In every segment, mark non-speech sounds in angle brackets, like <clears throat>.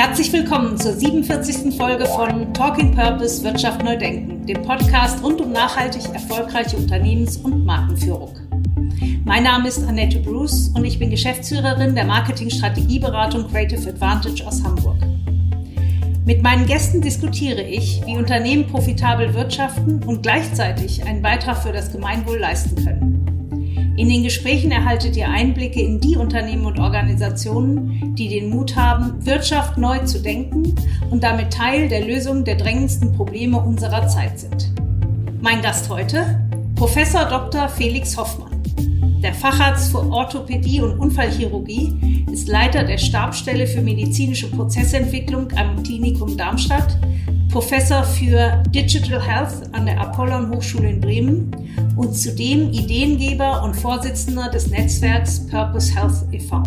Herzlich willkommen zur 47. Folge von Talking Purpose Wirtschaft neu denken, dem Podcast rund um nachhaltig erfolgreiche Unternehmens- und Markenführung. Mein Name ist Annette Bruce und ich bin Geschäftsführerin der Marketingstrategieberatung Creative Advantage aus Hamburg. Mit meinen Gästen diskutiere ich, wie Unternehmen profitabel wirtschaften und gleichzeitig einen Beitrag für das Gemeinwohl leisten können. In den Gesprächen erhaltet ihr Einblicke in die Unternehmen und Organisationen, die den Mut haben, Wirtschaft neu zu denken und damit Teil der Lösung der drängendsten Probleme unserer Zeit sind. Mein Gast heute, Professor Dr. Felix Hoffmann. Der Facharzt für Orthopädie und Unfallchirurgie ist Leiter der Stabsstelle für medizinische Prozessentwicklung am Klinikum Darmstadt, Professor für Digital Health an der Apollon Hochschule in Bremen und zudem Ideengeber und Vorsitzender des Netzwerks Purpose Health e.V.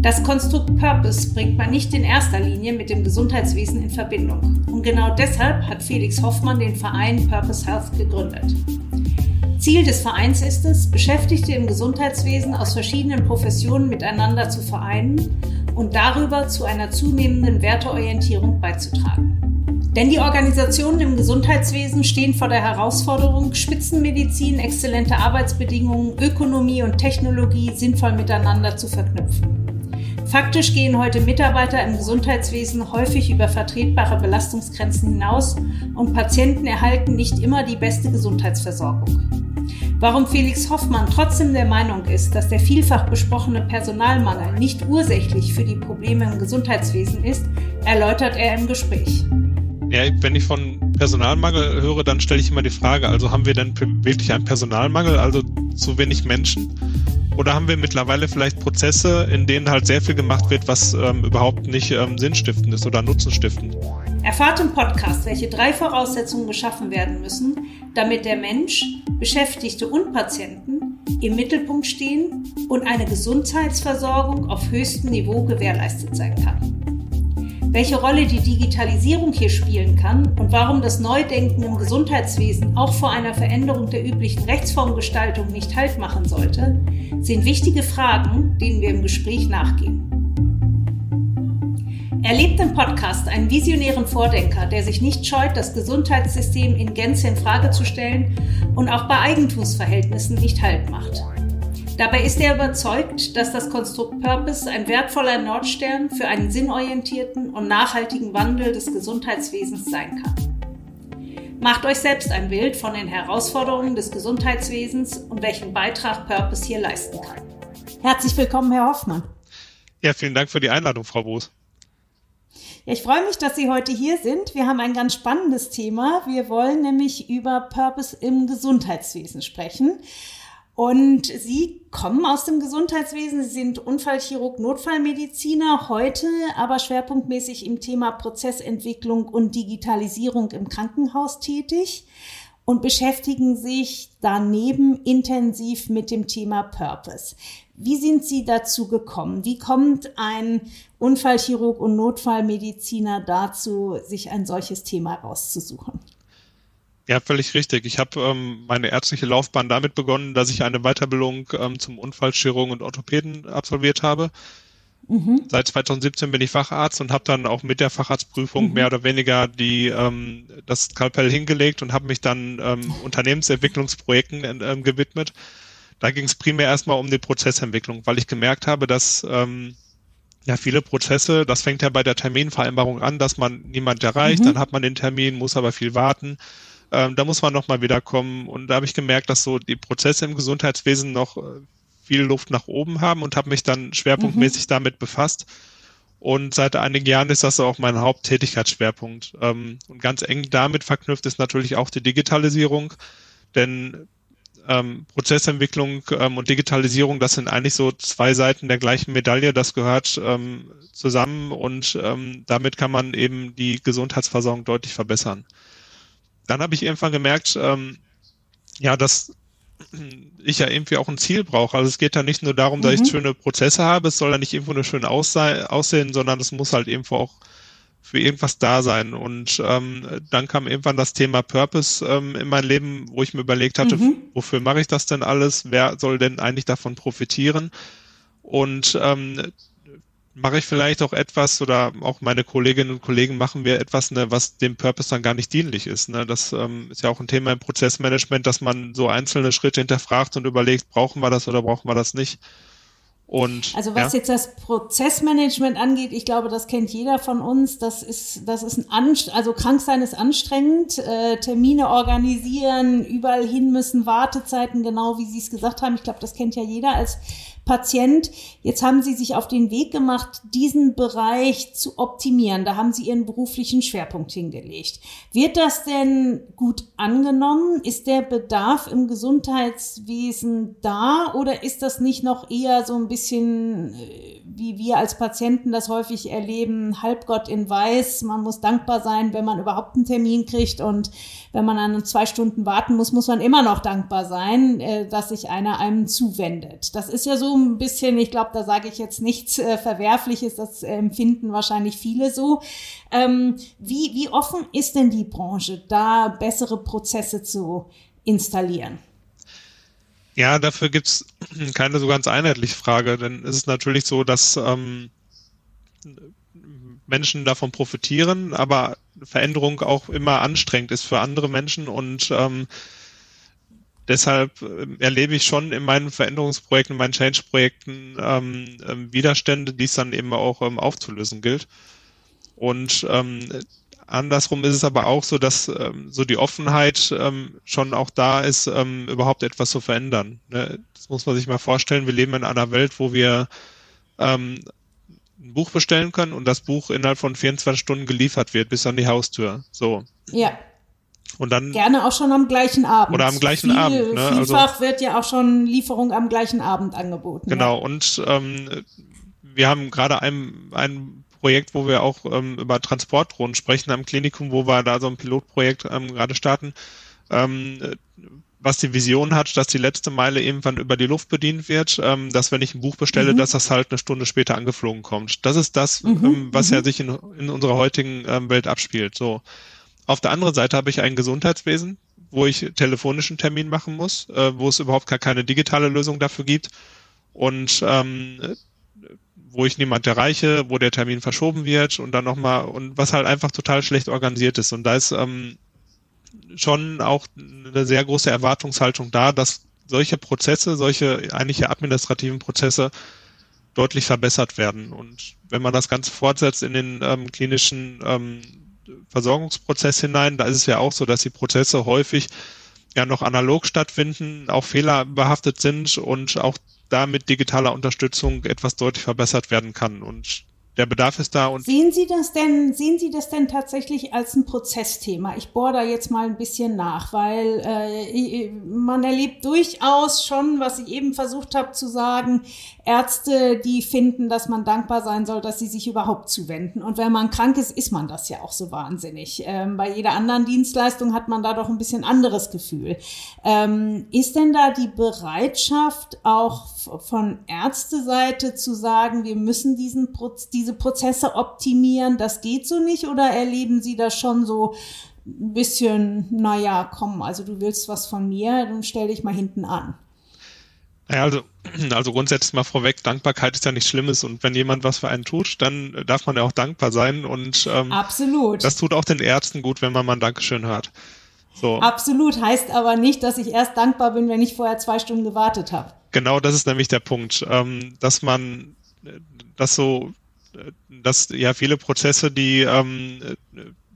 Das Konstrukt Purpose bringt man nicht in erster Linie mit dem Gesundheitswesen in Verbindung. Und genau deshalb hat Felix Hoffmann den Verein Purpose Health gegründet. Ziel des Vereins ist es, Beschäftigte im Gesundheitswesen aus verschiedenen Professionen miteinander zu vereinen und darüber zu einer zunehmenden Werteorientierung beizutragen. Denn die Organisationen im Gesundheitswesen stehen vor der Herausforderung, Spitzenmedizin, exzellente Arbeitsbedingungen, Ökonomie und Technologie sinnvoll miteinander zu verknüpfen. Faktisch gehen heute Mitarbeiter im Gesundheitswesen häufig über vertretbare Belastungsgrenzen hinaus und Patienten erhalten nicht immer die beste Gesundheitsversorgung. Warum Felix Hoffmann trotzdem der Meinung ist, dass der vielfach besprochene Personalmangel nicht ursächlich für die Probleme im Gesundheitswesen ist, erläutert er im Gespräch. Ja, wenn ich von Personalmangel höre, dann stelle ich immer die Frage, also haben wir denn wirklich einen Personalmangel, also zu wenig Menschen? Oder haben wir mittlerweile vielleicht Prozesse, in denen halt sehr viel gemacht wird, was ähm, überhaupt nicht ähm, sinnstiftend ist oder nutzenstiftend? Erfahrt im Podcast, welche drei Voraussetzungen geschaffen werden müssen, damit der Mensch, Beschäftigte und Patienten im Mittelpunkt stehen und eine Gesundheitsversorgung auf höchstem Niveau gewährleistet sein kann. Welche Rolle die Digitalisierung hier spielen kann und warum das Neudenken im Gesundheitswesen auch vor einer Veränderung der üblichen Rechtsformgestaltung nicht Halt machen sollte, sind wichtige Fragen, denen wir im Gespräch nachgehen. Erlebt im Podcast einen visionären Vordenker, der sich nicht scheut, das Gesundheitssystem in Gänze in Frage zu stellen und auch bei Eigentumsverhältnissen nicht Halt macht. Dabei ist er überzeugt, dass das Konstrukt Purpose ein wertvoller Nordstern für einen sinnorientierten und nachhaltigen Wandel des Gesundheitswesens sein kann. Macht euch selbst ein Bild von den Herausforderungen des Gesundheitswesens und welchen Beitrag Purpose hier leisten kann. Herzlich willkommen, Herr Hoffmann. Ja, vielen Dank für die Einladung, Frau Boos. Ja, ich freue mich, dass Sie heute hier sind. Wir haben ein ganz spannendes Thema. Wir wollen nämlich über Purpose im Gesundheitswesen sprechen. Und Sie kommen aus dem Gesundheitswesen, Sie sind Unfallchirurg, Notfallmediziner, heute aber schwerpunktmäßig im Thema Prozessentwicklung und Digitalisierung im Krankenhaus tätig und beschäftigen sich daneben intensiv mit dem Thema Purpose. Wie sind Sie dazu gekommen? Wie kommt ein Unfallchirurg und Notfallmediziner dazu, sich ein solches Thema rauszusuchen? Ja, völlig richtig. Ich habe ähm, meine ärztliche Laufbahn damit begonnen, dass ich eine Weiterbildung ähm, zum Unfallchirurgen und Orthopäden absolviert habe. Mhm. Seit 2017 bin ich Facharzt und habe dann auch mit der Facharztprüfung mhm. mehr oder weniger die ähm, das Skalpell hingelegt und habe mich dann ähm, Unternehmensentwicklungsprojekten ähm, gewidmet da ging es primär erstmal um die Prozessentwicklung, weil ich gemerkt habe, dass ähm, ja viele Prozesse, das fängt ja bei der Terminvereinbarung an, dass man niemand erreicht, mhm. dann hat man den Termin, muss aber viel warten. Ähm, da muss man nochmal wiederkommen. Und da habe ich gemerkt, dass so die Prozesse im Gesundheitswesen noch äh, viel Luft nach oben haben und habe mich dann schwerpunktmäßig mhm. damit befasst. Und seit einigen Jahren ist das auch mein Haupttätigkeitsschwerpunkt. Ähm, und ganz eng damit verknüpft ist natürlich auch die Digitalisierung. Denn ähm, Prozessentwicklung ähm, und Digitalisierung, das sind eigentlich so zwei Seiten der gleichen Medaille. Das gehört ähm, zusammen und ähm, damit kann man eben die Gesundheitsversorgung deutlich verbessern. Dann habe ich irgendwann gemerkt, ähm, ja, dass ich ja irgendwie auch ein Ziel brauche. Also es geht da nicht nur darum, dass mhm. ich schöne Prozesse habe, es soll ja nicht irgendwo nur schön aussehen, sondern es muss halt irgendwo auch für irgendwas da sein. Und ähm, dann kam irgendwann das Thema Purpose ähm, in mein Leben, wo ich mir überlegt hatte, mhm. wofür mache ich das denn alles? Wer soll denn eigentlich davon profitieren? Und ähm, mache ich vielleicht auch etwas oder auch meine Kolleginnen und Kollegen machen wir etwas, ne, was dem Purpose dann gar nicht dienlich ist. Ne? Das ähm, ist ja auch ein Thema im Prozessmanagement, dass man so einzelne Schritte hinterfragt und überlegt, brauchen wir das oder brauchen wir das nicht. Und, also was ja. jetzt das Prozessmanagement angeht, ich glaube, das kennt jeder von uns. Das ist, das ist ein Anst also krank sein ist anstrengend. Äh, Termine organisieren, überall hin müssen, Wartezeiten, genau wie Sie es gesagt haben. Ich glaube, das kennt ja jeder als Patient. Jetzt haben Sie sich auf den Weg gemacht, diesen Bereich zu optimieren. Da haben Sie Ihren beruflichen Schwerpunkt hingelegt. Wird das denn gut angenommen? Ist der Bedarf im Gesundheitswesen da oder ist das nicht noch eher so ein bisschen, äh, wie wir als Patienten das häufig erleben, Halbgott in Weiß? Man muss dankbar sein, wenn man überhaupt einen Termin kriegt und wenn man dann zwei Stunden warten muss, muss man immer noch dankbar sein, äh, dass sich einer einem zuwendet. Das ist ja so ein bisschen, ich glaube, da sage ich jetzt nichts äh, Verwerfliches, das empfinden wahrscheinlich viele so. Ähm, wie, wie offen ist denn die Branche, da bessere Prozesse zu installieren? Ja, dafür gibt's <clears throat> keine so ganz einheitliche Frage, denn es ist natürlich so, dass ähm, Menschen davon profitieren, aber Veränderung auch immer anstrengend ist für andere Menschen und ähm, deshalb äh, erlebe ich schon in meinen Veränderungsprojekten, in meinen Change-Projekten ähm, ähm, Widerstände, die es dann eben auch ähm, aufzulösen gilt. Und ähm, andersrum ist es aber auch so, dass ähm, so die Offenheit ähm, schon auch da ist, ähm, überhaupt etwas zu verändern. Ne? Das muss man sich mal vorstellen. Wir leben in einer Welt, wo wir ähm, ein Buch bestellen können und das Buch innerhalb von 24 Stunden geliefert wird bis an die Haustür. So. Ja. Und dann gerne auch schon am gleichen Abend. Oder am gleichen Viel, Abend. Ne? Vielfach also, wird ja auch schon Lieferung am gleichen Abend angeboten. Genau. Ja. Und ähm, wir haben gerade ein, ein Projekt, wo wir auch ähm, über Transportdrohnen sprechen am Klinikum, wo wir da so ein Pilotprojekt ähm, gerade starten. Ähm, was die Vision hat, dass die letzte Meile irgendwann über die Luft bedient wird, ähm, dass wenn ich ein Buch bestelle, mhm. dass das halt eine Stunde später angeflogen kommt. Das ist das, mhm. ähm, was mhm. ja sich in, in unserer heutigen ähm, Welt abspielt. So. Auf der anderen Seite habe ich ein Gesundheitswesen, wo ich telefonischen Termin machen muss, äh, wo es überhaupt gar keine digitale Lösung dafür gibt und ähm, wo ich niemand erreiche, wo der Termin verschoben wird und dann nochmal und was halt einfach total schlecht organisiert ist. Und da ist ähm, schon auch eine sehr große Erwartungshaltung da, dass solche Prozesse, solche eigentliche administrativen Prozesse deutlich verbessert werden. Und wenn man das Ganze fortsetzt in den ähm, klinischen ähm, Versorgungsprozess hinein, da ist es ja auch so, dass die Prozesse häufig ja noch analog stattfinden, auch fehlerbehaftet sind und auch da mit digitaler Unterstützung etwas deutlich verbessert werden kann. Und der Bedarf ist da und sehen Sie das denn sehen Sie das denn tatsächlich als ein Prozessthema? Ich bohre da jetzt mal ein bisschen nach, weil äh, man erlebt durchaus schon, was ich eben versucht habe zu sagen, Ärzte, die finden, dass man dankbar sein soll, dass sie sich überhaupt zuwenden. Und wenn man krank ist, ist man das ja auch so wahnsinnig. Ähm, bei jeder anderen Dienstleistung hat man da doch ein bisschen anderes Gefühl. Ähm, ist denn da die Bereitschaft auch von Ärzteseite zu sagen, wir müssen diesen Proz diese Prozesse optimieren, das geht so nicht? Oder erleben Sie das schon so ein bisschen, naja, komm, also du willst was von mir, dann stell dich mal hinten an? Ja, also, <clears throat> also grundsätzlich mal vorweg, Dankbarkeit ist ja nichts Schlimmes und wenn jemand was für einen tut, dann darf man ja auch dankbar sein und ähm, Absolut. das tut auch den Ärzten gut, wenn man mal ein Dankeschön hört. So. Absolut, heißt aber nicht, dass ich erst dankbar bin, wenn ich vorher zwei Stunden gewartet habe. Genau, das ist nämlich der Punkt, ähm, dass man das so, dass ja viele Prozesse, die ähm,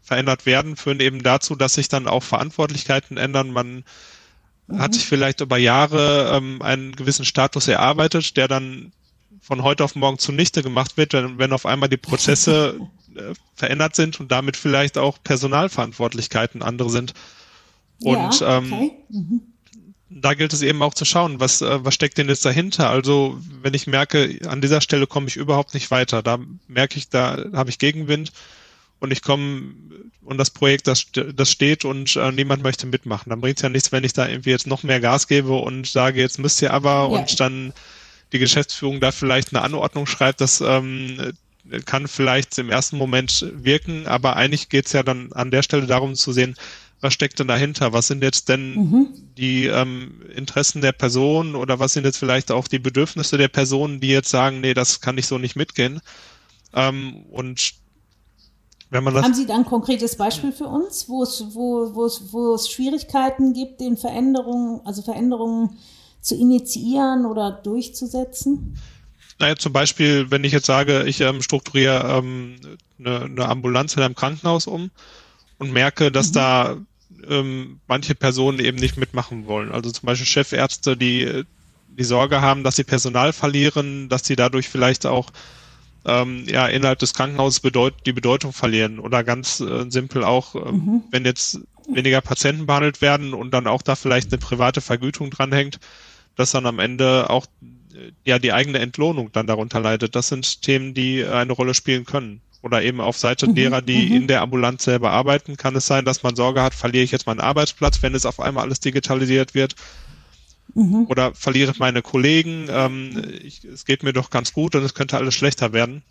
verändert werden, führen eben dazu, dass sich dann auch Verantwortlichkeiten ändern. Man mhm. hat sich vielleicht über Jahre ähm, einen gewissen Status erarbeitet, der dann von heute auf morgen zunichte gemacht wird, wenn, wenn auf einmal die Prozesse <laughs> äh, verändert sind und damit vielleicht auch Personalverantwortlichkeiten andere sind. Und ja, ähm, okay. mhm. Da gilt es eben auch zu schauen, was, äh, was steckt denn jetzt dahinter? Also wenn ich merke, an dieser Stelle komme ich überhaupt nicht weiter, da merke ich, da habe ich Gegenwind und ich komme und das Projekt, das, das steht und äh, niemand möchte mitmachen. Dann bringt es ja nichts, wenn ich da irgendwie jetzt noch mehr Gas gebe und sage, jetzt müsst ihr aber ja. und dann die Geschäftsführung da vielleicht eine Anordnung schreibt, das ähm, kann vielleicht im ersten Moment wirken, aber eigentlich geht es ja dann an der Stelle darum zu sehen, was steckt denn dahinter? Was sind jetzt denn mhm. die ähm, Interessen der Person oder was sind jetzt vielleicht auch die Bedürfnisse der Person, die jetzt sagen, nee, das kann ich so nicht mitgehen? Ähm, und wenn man das Haben Sie da ein konkretes Beispiel für uns, wo es, wo, wo es, wo es Schwierigkeiten gibt, den Veränderungen, also Veränderungen zu initiieren oder durchzusetzen? Naja, zum Beispiel, wenn ich jetzt sage, ich ähm, strukturiere ähm, eine, eine Ambulanz in einem Krankenhaus um und merke, dass mhm. da ähm, manche Personen eben nicht mitmachen wollen. Also zum Beispiel Chefärzte, die die Sorge haben, dass sie Personal verlieren, dass sie dadurch vielleicht auch ähm, ja innerhalb des Krankenhauses bedeut die Bedeutung verlieren oder ganz äh, simpel auch, äh, mhm. wenn jetzt weniger Patienten behandelt werden und dann auch da vielleicht eine private Vergütung dranhängt, dass dann am Ende auch äh, ja die eigene Entlohnung dann darunter leidet. Das sind Themen, die eine Rolle spielen können oder eben auf Seite mhm, derer, die mhm. in der Ambulanz selber arbeiten, kann es sein, dass man Sorge hat, verliere ich jetzt meinen Arbeitsplatz, wenn es auf einmal alles digitalisiert wird. Mhm. Oder verliere ich meine Kollegen, ähm, ich, es geht mir doch ganz gut und es könnte alles schlechter werden.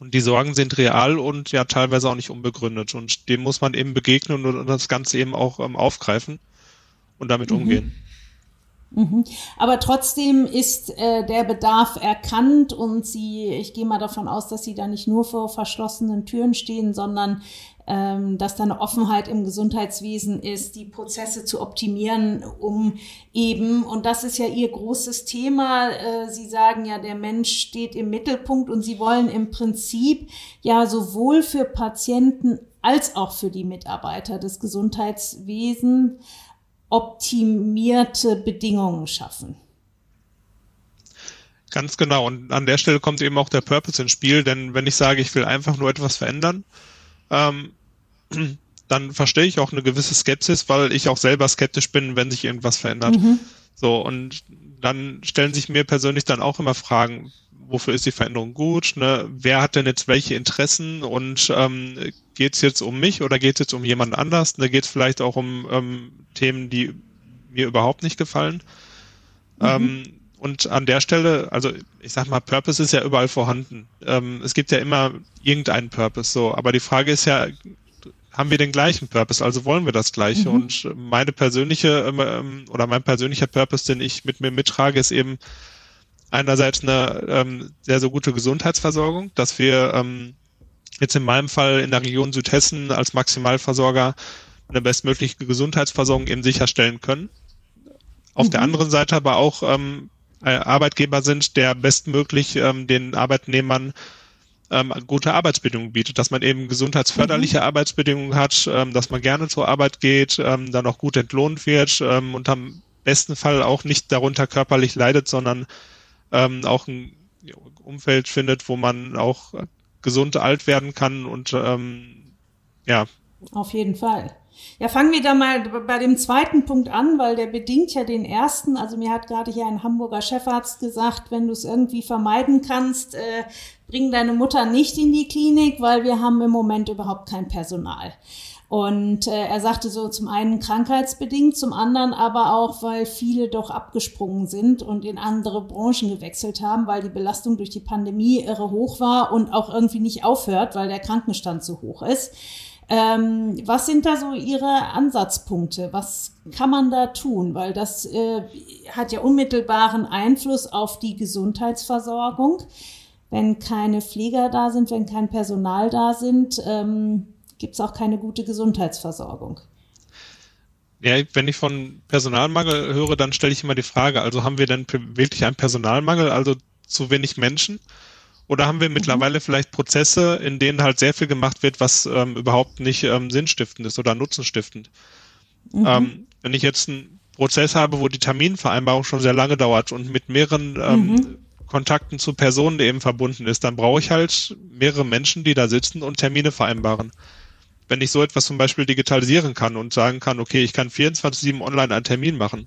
Und die Sorgen sind real und ja teilweise auch nicht unbegründet. Und dem muss man eben begegnen und das Ganze eben auch ähm, aufgreifen und damit mhm. umgehen. Mhm. Aber trotzdem ist äh, der Bedarf erkannt und Sie, ich gehe mal davon aus, dass Sie da nicht nur vor verschlossenen Türen stehen, sondern ähm, dass da eine Offenheit im Gesundheitswesen ist, die Prozesse zu optimieren, um eben, und das ist ja Ihr großes Thema, äh, Sie sagen ja, der Mensch steht im Mittelpunkt und Sie wollen im Prinzip ja sowohl für Patienten als auch für die Mitarbeiter des Gesundheitswesens optimierte Bedingungen schaffen. Ganz genau. Und an der Stelle kommt eben auch der Purpose ins Spiel, denn wenn ich sage, ich will einfach nur etwas verändern, ähm, <clears throat> dann verstehe ich auch eine gewisse Skepsis, weil ich auch selber skeptisch bin, wenn sich irgendwas verändert. Mhm. So, und dann stellen sich mir persönlich dann auch immer Fragen, wofür ist die Veränderung gut? Ne? Wer hat denn jetzt welche Interessen und ähm, geht es jetzt um mich oder geht es jetzt um jemand anders? Ne? Geht es vielleicht auch um ähm, Themen, die mir überhaupt nicht gefallen? Mhm. Ähm, und an der Stelle, also ich sag mal, Purpose ist ja überall vorhanden. Ähm, es gibt ja immer irgendeinen Purpose, so. Aber die Frage ist ja, haben wir den gleichen Purpose? Also wollen wir das Gleiche? Mhm. Und meine persönliche ähm, ähm oder mein persönlicher Purpose, den ich mit mir mittrage, ist eben einerseits eine ähm, sehr, sehr gute Gesundheitsversorgung, dass wir ähm, jetzt in meinem Fall in der Region Südhessen als Maximalversorger eine bestmögliche Gesundheitsversorgung eben sicherstellen können. Auf mhm. der anderen Seite aber auch ähm, äh, Arbeitgeber sind, der bestmöglich ähm, den Arbeitnehmern ähm, gute Arbeitsbedingungen bietet, dass man eben gesundheitsförderliche mhm. Arbeitsbedingungen hat, ähm, dass man gerne zur Arbeit geht, ähm, dann auch gut entlohnt wird ähm, und am besten Fall auch nicht darunter körperlich leidet, sondern ähm, auch ein Umfeld findet, wo man auch gesund alt werden kann und ähm, ja. Auf jeden Fall. Ja, fangen wir da mal bei dem zweiten Punkt an, weil der bedingt ja den ersten. Also mir hat gerade hier ein Hamburger Chefarzt gesagt, wenn du es irgendwie vermeiden kannst, äh, bring deine Mutter nicht in die Klinik, weil wir haben im Moment überhaupt kein Personal. Und äh, er sagte so zum einen krankheitsbedingt, zum anderen aber auch, weil viele doch abgesprungen sind und in andere Branchen gewechselt haben, weil die Belastung durch die Pandemie irre hoch war und auch irgendwie nicht aufhört, weil der Krankenstand so hoch ist. Ähm, was sind da so Ihre Ansatzpunkte? Was kann man da tun? Weil das äh, hat ja unmittelbaren Einfluss auf die Gesundheitsversorgung. Wenn keine Pfleger da sind, wenn kein Personal da sind, ähm, gibt es auch keine gute Gesundheitsversorgung. Ja, wenn ich von Personalmangel höre, dann stelle ich immer die Frage, also haben wir denn wirklich einen Personalmangel, also zu wenig Menschen? Oder haben wir mhm. mittlerweile vielleicht Prozesse, in denen halt sehr viel gemacht wird, was ähm, überhaupt nicht ähm, sinnstiftend ist oder nutzenstiftend? Mhm. Ähm, wenn ich jetzt einen Prozess habe, wo die Terminvereinbarung schon sehr lange dauert und mit mehreren ähm, mhm. Kontakten zu Personen eben verbunden ist, dann brauche ich halt mehrere Menschen, die da sitzen und Termine vereinbaren wenn ich so etwas zum Beispiel digitalisieren kann und sagen kann, okay, ich kann 24-7 online einen Termin machen,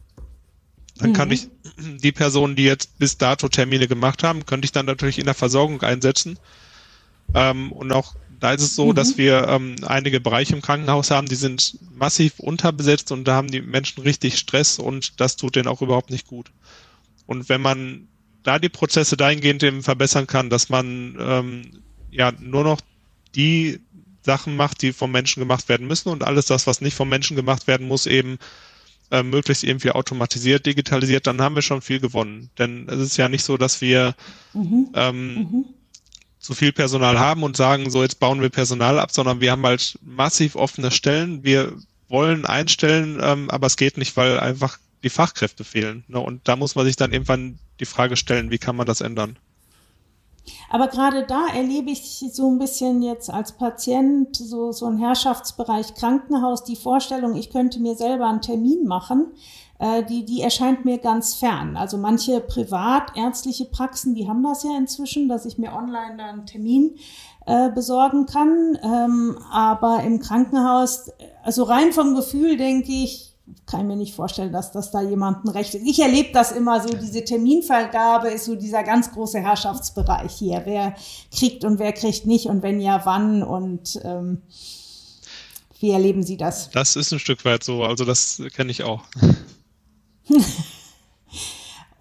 dann mhm. kann ich die Personen, die jetzt bis dato Termine gemacht haben, könnte ich dann natürlich in der Versorgung einsetzen. Ähm, und auch da ist es so, mhm. dass wir ähm, einige Bereiche im Krankenhaus haben, die sind massiv unterbesetzt und da haben die Menschen richtig Stress und das tut denen auch überhaupt nicht gut. Und wenn man da die Prozesse dahingehend eben verbessern kann, dass man ähm, ja nur noch die Sachen macht, die vom Menschen gemacht werden müssen und alles das, was nicht vom Menschen gemacht werden muss, eben äh, möglichst irgendwie automatisiert, digitalisiert, dann haben wir schon viel gewonnen. Denn es ist ja nicht so, dass wir mhm. Ähm, mhm. zu viel Personal haben und sagen, so jetzt bauen wir Personal ab, sondern wir haben halt massiv offene Stellen. Wir wollen einstellen, ähm, aber es geht nicht, weil einfach die Fachkräfte fehlen. Ne? Und da muss man sich dann irgendwann die Frage stellen, wie kann man das ändern? Aber gerade da erlebe ich so ein bisschen jetzt als Patient so, so ein Herrschaftsbereich Krankenhaus, die Vorstellung, ich könnte mir selber einen Termin machen, äh, die, die erscheint mir ganz fern. Also manche privatärztliche Praxen, die haben das ja inzwischen, dass ich mir online da einen Termin äh, besorgen kann. Ähm, aber im Krankenhaus, also rein vom Gefühl denke ich, kann ich mir nicht vorstellen, dass das da jemanden recht ist. Ich erlebe das immer so, diese Terminvergabe ist so dieser ganz große Herrschaftsbereich hier. Wer kriegt und wer kriegt nicht und wenn ja, wann und ähm, wie erleben Sie das? Das ist ein Stück weit so, also das kenne ich auch. <laughs>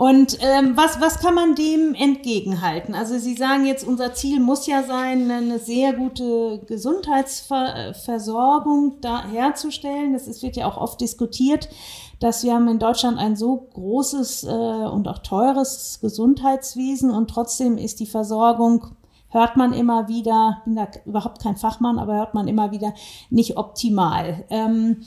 Und ähm, was, was kann man dem entgegenhalten? Also Sie sagen jetzt, unser Ziel muss ja sein, eine sehr gute Gesundheitsversorgung da herzustellen. Das ist, wird ja auch oft diskutiert, dass wir haben in Deutschland ein so großes äh, und auch teures Gesundheitswesen und trotzdem ist die Versorgung hört man immer wieder, bin da überhaupt kein Fachmann, aber hört man immer wieder nicht optimal. Ähm,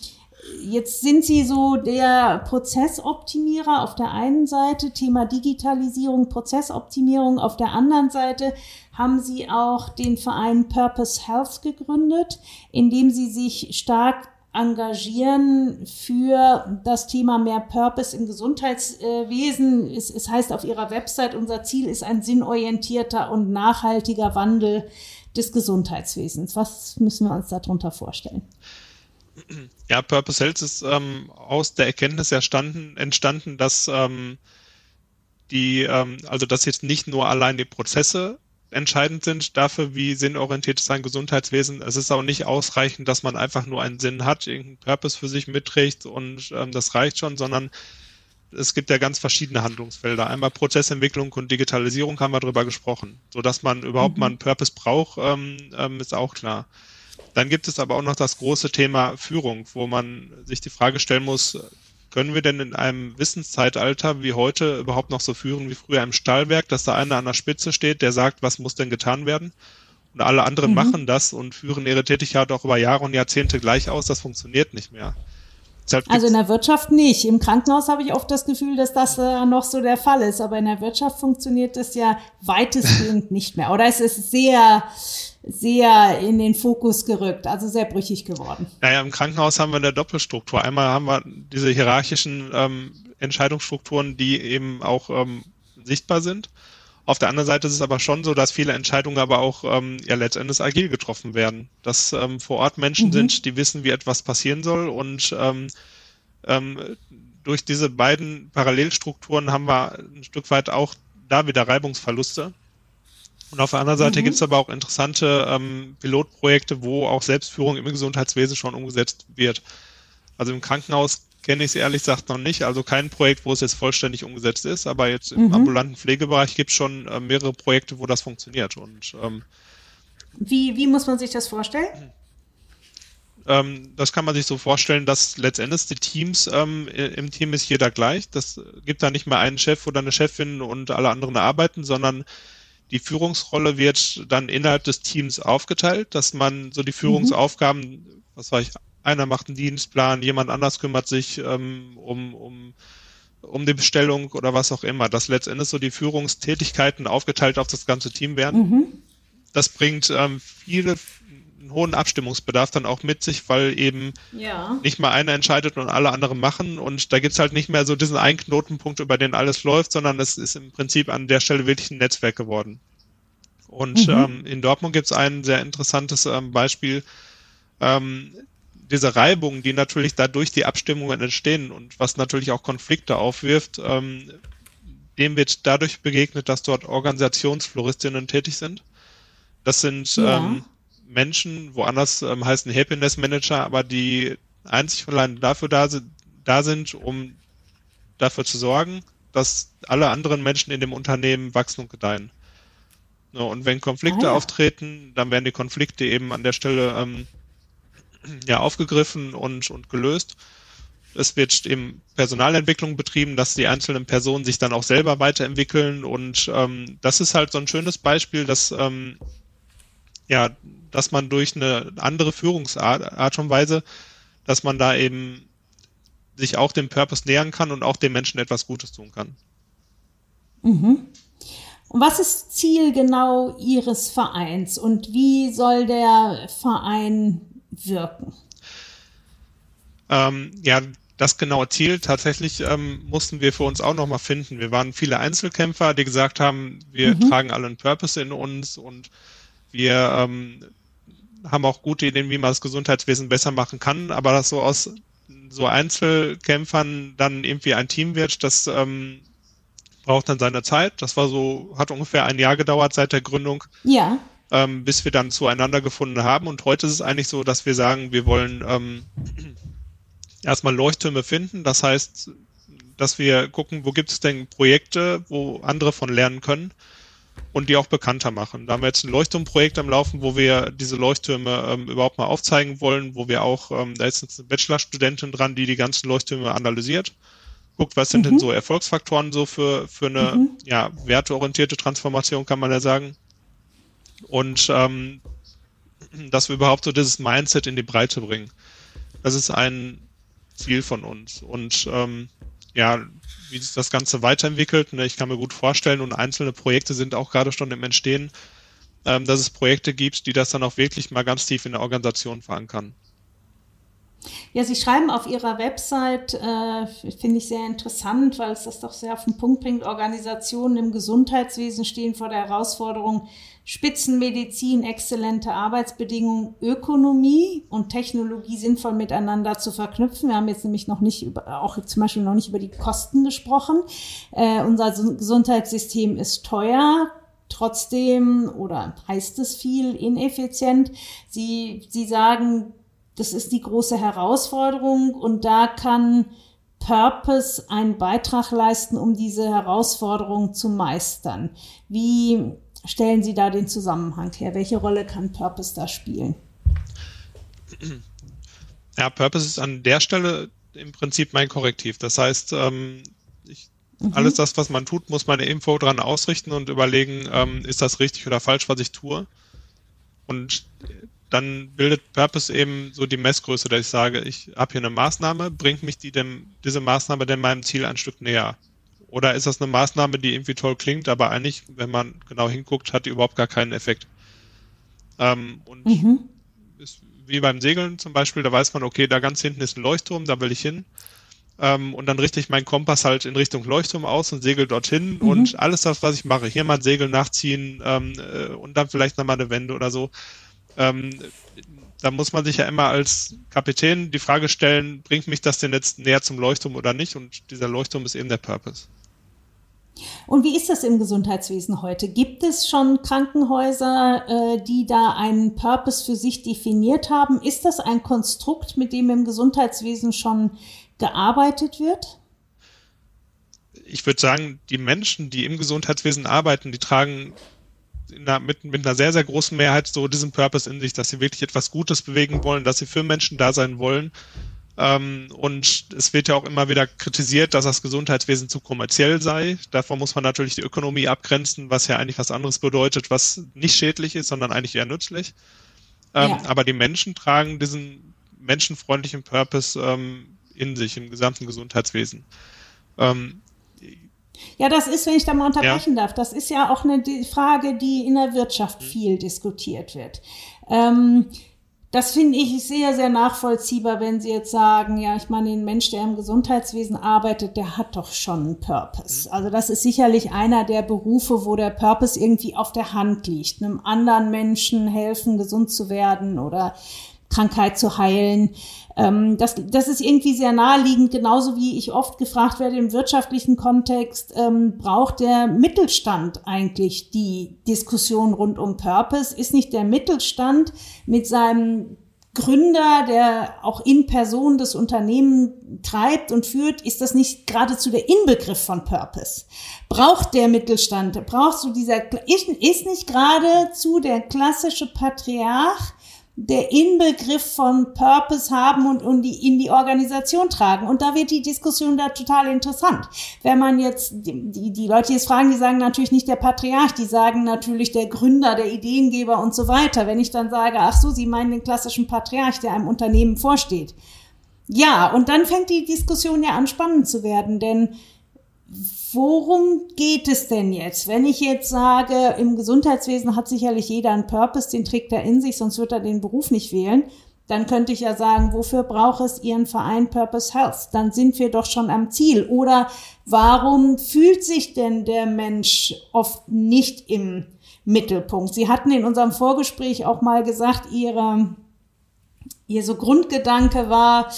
Jetzt sind Sie so der Prozessoptimierer auf der einen Seite, Thema Digitalisierung, Prozessoptimierung. Auf der anderen Seite haben Sie auch den Verein Purpose Health gegründet, in dem Sie sich stark engagieren für das Thema mehr Purpose im Gesundheitswesen. Es, es heißt auf Ihrer Website, unser Ziel ist ein sinnorientierter und nachhaltiger Wandel des Gesundheitswesens. Was müssen wir uns darunter vorstellen? Ja, Purpose Health ist ähm, aus der Erkenntnis entstanden, dass ähm, die, ähm, also dass jetzt nicht nur allein die Prozesse entscheidend sind dafür, wie sinnorientiert ist ein Gesundheitswesen. Es ist auch nicht ausreichend, dass man einfach nur einen Sinn hat, irgendeinen Purpose für sich mitträgt und ähm, das reicht schon, sondern es gibt ja ganz verschiedene Handlungsfelder. Einmal Prozessentwicklung und Digitalisierung haben wir darüber gesprochen. So dass man überhaupt mhm. mal einen Purpose braucht, ähm, ähm, ist auch klar. Dann gibt es aber auch noch das große Thema Führung, wo man sich die Frage stellen muss, können wir denn in einem Wissenszeitalter wie heute überhaupt noch so führen wie früher im Stahlwerk, dass da einer an der Spitze steht, der sagt, was muss denn getan werden? Und alle anderen mhm. machen das und führen ihre Tätigkeit auch über Jahre und Jahrzehnte gleich aus. Das funktioniert nicht mehr. Also in der Wirtschaft nicht. Im Krankenhaus habe ich oft das Gefühl, dass das äh, noch so der Fall ist. Aber in der Wirtschaft funktioniert das ja weitestgehend <laughs> nicht mehr. Oder es ist sehr, sehr in den Fokus gerückt, also sehr brüchig geworden. Naja, im Krankenhaus haben wir eine Doppelstruktur. Einmal haben wir diese hierarchischen ähm, Entscheidungsstrukturen, die eben auch ähm, sichtbar sind. Auf der anderen Seite ist es aber schon so, dass viele Entscheidungen aber auch ähm, ja letztendlich agil getroffen werden. Dass ähm, vor Ort Menschen mhm. sind, die wissen, wie etwas passieren soll und ähm, ähm, durch diese beiden Parallelstrukturen haben wir ein Stück weit auch da wieder Reibungsverluste. Und auf der anderen Seite mhm. gibt es aber auch interessante ähm, Pilotprojekte, wo auch Selbstführung im Gesundheitswesen schon umgesetzt wird. Also im Krankenhaus kenne ich es ehrlich gesagt noch nicht. Also kein Projekt, wo es jetzt vollständig umgesetzt ist, aber jetzt im mhm. ambulanten Pflegebereich gibt es schon äh, mehrere Projekte, wo das funktioniert. Und ähm, wie, wie muss man sich das vorstellen? Ähm, das kann man sich so vorstellen, dass letztendlich die Teams, ähm, im Team ist jeder gleich. Das gibt da nicht mehr einen Chef oder eine Chefin und alle anderen arbeiten, sondern die Führungsrolle wird dann innerhalb des Teams aufgeteilt, dass man so die Führungsaufgaben, mhm. was weiß ich, einer macht einen Dienstplan, jemand anders kümmert sich ähm, um, um, um die Bestellung oder was auch immer, dass letztendlich so die Führungstätigkeiten aufgeteilt auf das ganze Team werden. Mhm. Das bringt ähm, viele einen hohen Abstimmungsbedarf dann auch mit sich, weil eben ja. nicht mal einer entscheidet und alle anderen machen. Und da gibt's halt nicht mehr so diesen einen Knotenpunkt, über den alles läuft, sondern es ist im Prinzip an der Stelle wirklich ein Netzwerk geworden. Und mhm. ähm, in Dortmund gibt's ein sehr interessantes ähm, Beispiel. Ähm, diese Reibungen, die natürlich dadurch die Abstimmungen entstehen und was natürlich auch Konflikte aufwirft, ähm, dem wird dadurch begegnet, dass dort Organisationsfloristinnen tätig sind. Das sind ja. ähm, Menschen, woanders ähm, heißen Happiness Manager, aber die einzig und allein dafür da sind, da sind, um dafür zu sorgen, dass alle anderen Menschen in dem Unternehmen wachsen und gedeihen. Und wenn Konflikte ah, auftreten, dann werden die Konflikte eben an der Stelle ähm, ja aufgegriffen und, und gelöst. Es wird eben Personalentwicklung betrieben, dass die einzelnen Personen sich dann auch selber weiterentwickeln. Und ähm, das ist halt so ein schönes Beispiel, dass ähm, ja, dass man durch eine andere Führungsart Art und Weise, dass man da eben sich auch dem Purpose nähern kann und auch den Menschen etwas Gutes tun kann. Mhm. Und was ist Ziel genau Ihres Vereins und wie soll der Verein wirken? Ähm, ja, das genaue Ziel tatsächlich ähm, mussten wir für uns auch nochmal finden. Wir waren viele Einzelkämpfer, die gesagt haben, wir mhm. tragen alle einen Purpose in uns und wir ähm, haben auch gute Ideen, wie man das Gesundheitswesen besser machen kann, aber dass so aus so Einzelkämpfern dann irgendwie ein Team wird, das ähm, braucht dann seine Zeit. Das war so, hat ungefähr ein Jahr gedauert seit der Gründung. Ja. Ähm, bis wir dann zueinander gefunden haben. Und heute ist es eigentlich so, dass wir sagen, wir wollen ähm, <clears throat> erstmal Leuchttürme finden. Das heißt, dass wir gucken, wo gibt es denn Projekte, wo andere von lernen können und die auch bekannter machen. Da haben wir jetzt ein Leuchtturmprojekt am Laufen, wo wir diese Leuchttürme ähm, überhaupt mal aufzeigen wollen, wo wir auch, ähm, da ist jetzt eine Bachelorstudentin dran, die die ganzen Leuchttürme analysiert, guckt, was sind mhm. denn so Erfolgsfaktoren so für, für eine mhm. ja, werteorientierte Transformation, kann man ja sagen. Und ähm, dass wir überhaupt so dieses Mindset in die Breite bringen. Das ist ein Ziel von uns. Und ähm, ja, wie sich das Ganze weiterentwickelt, ne, ich kann mir gut vorstellen, und einzelne Projekte sind auch gerade schon im Entstehen, ähm, dass es Projekte gibt, die das dann auch wirklich mal ganz tief in der Organisation verankern. Ja, Sie schreiben auf Ihrer Website, äh, finde ich sehr interessant, weil es das doch sehr auf den Punkt bringt, Organisationen im Gesundheitswesen stehen vor der Herausforderung, Spitzenmedizin, exzellente Arbeitsbedingungen, Ökonomie und Technologie sinnvoll miteinander zu verknüpfen. Wir haben jetzt nämlich noch nicht über, auch zum Beispiel noch nicht über die Kosten gesprochen. Äh, unser Gesundheitssystem ist teuer, trotzdem oder heißt es viel ineffizient. Sie, Sie sagen, das ist die große Herausforderung und da kann Purpose einen Beitrag leisten, um diese Herausforderung zu meistern. Wie stellen Sie da den Zusammenhang her? Welche Rolle kann Purpose da spielen? Ja, Purpose ist an der Stelle im Prinzip mein Korrektiv. Das heißt, ähm, ich, mhm. alles das, was man tut, muss meine Info dran ausrichten und überlegen, ähm, ist das richtig oder falsch, was ich tue. Und dann bildet Purpose eben so die Messgröße, dass ich sage, ich habe hier eine Maßnahme, bringt mich die dem, diese Maßnahme denn meinem Ziel ein Stück näher? Oder ist das eine Maßnahme, die irgendwie toll klingt, aber eigentlich, wenn man genau hinguckt, hat die überhaupt gar keinen Effekt? Ähm, und mhm. ist wie beim Segeln zum Beispiel, da weiß man, okay, da ganz hinten ist ein Leuchtturm, da will ich hin. Ähm, und dann richte ich meinen Kompass halt in Richtung Leuchtturm aus und segel dorthin mhm. und alles das, was ich mache, hier mal ein Segel nachziehen ähm, äh, und dann vielleicht nochmal eine Wende oder so. Ähm, da muss man sich ja immer als Kapitän die Frage stellen, bringt mich das denn jetzt näher zum Leuchtturm oder nicht? Und dieser Leuchtturm ist eben der Purpose. Und wie ist das im Gesundheitswesen heute? Gibt es schon Krankenhäuser, äh, die da einen Purpose für sich definiert haben? Ist das ein Konstrukt, mit dem im Gesundheitswesen schon gearbeitet wird? Ich würde sagen, die Menschen, die im Gesundheitswesen arbeiten, die tragen einer, mit, mit einer sehr, sehr großen Mehrheit so diesen Purpose in sich, dass sie wirklich etwas Gutes bewegen wollen, dass sie für Menschen da sein wollen ähm, und es wird ja auch immer wieder kritisiert, dass das Gesundheitswesen zu kommerziell sei. Davon muss man natürlich die Ökonomie abgrenzen, was ja eigentlich was anderes bedeutet, was nicht schädlich ist, sondern eigentlich eher nützlich. Ähm, ja. Aber die Menschen tragen diesen menschenfreundlichen Purpose ähm, in sich im gesamten Gesundheitswesen. Ähm, ja, das ist, wenn ich da mal unterbrechen ja. darf, das ist ja auch eine Frage, die in der Wirtschaft mhm. viel diskutiert wird. Ähm, das finde ich sehr, sehr nachvollziehbar, wenn Sie jetzt sagen, ja, ich meine, ein Mensch, der im Gesundheitswesen arbeitet, der hat doch schon einen Purpose. Mhm. Also das ist sicherlich einer der Berufe, wo der Purpose irgendwie auf der Hand liegt. Einem anderen Menschen helfen, gesund zu werden oder Krankheit zu heilen. Ähm, das, das ist irgendwie sehr naheliegend, genauso wie ich oft gefragt werde im wirtschaftlichen Kontext, ähm, braucht der Mittelstand eigentlich die Diskussion rund um Purpose? Ist nicht der Mittelstand mit seinem Gründer, der auch in Person das Unternehmen treibt und führt, ist das nicht geradezu der Inbegriff von Purpose? Braucht der Mittelstand, brauchst du dieser, ist, ist nicht geradezu der klassische Patriarch der Inbegriff von Purpose haben und, und die, in die Organisation tragen. Und da wird die Diskussion da total interessant. Wenn man jetzt, die, die Leute jetzt fragen, die sagen natürlich nicht der Patriarch, die sagen natürlich der Gründer, der Ideengeber und so weiter. Wenn ich dann sage, ach so, Sie meinen den klassischen Patriarch, der einem Unternehmen vorsteht. Ja, und dann fängt die Diskussion ja an spannend zu werden, denn Worum geht es denn jetzt? Wenn ich jetzt sage, im Gesundheitswesen hat sicherlich jeder einen Purpose, den trägt er in sich, sonst wird er den Beruf nicht wählen. Dann könnte ich ja sagen, wofür braucht es Ihren Verein Purpose Health? Dann sind wir doch schon am Ziel. Oder warum fühlt sich denn der Mensch oft nicht im Mittelpunkt? Sie hatten in unserem Vorgespräch auch mal gesagt, Ihre, Ihr so Grundgedanke war,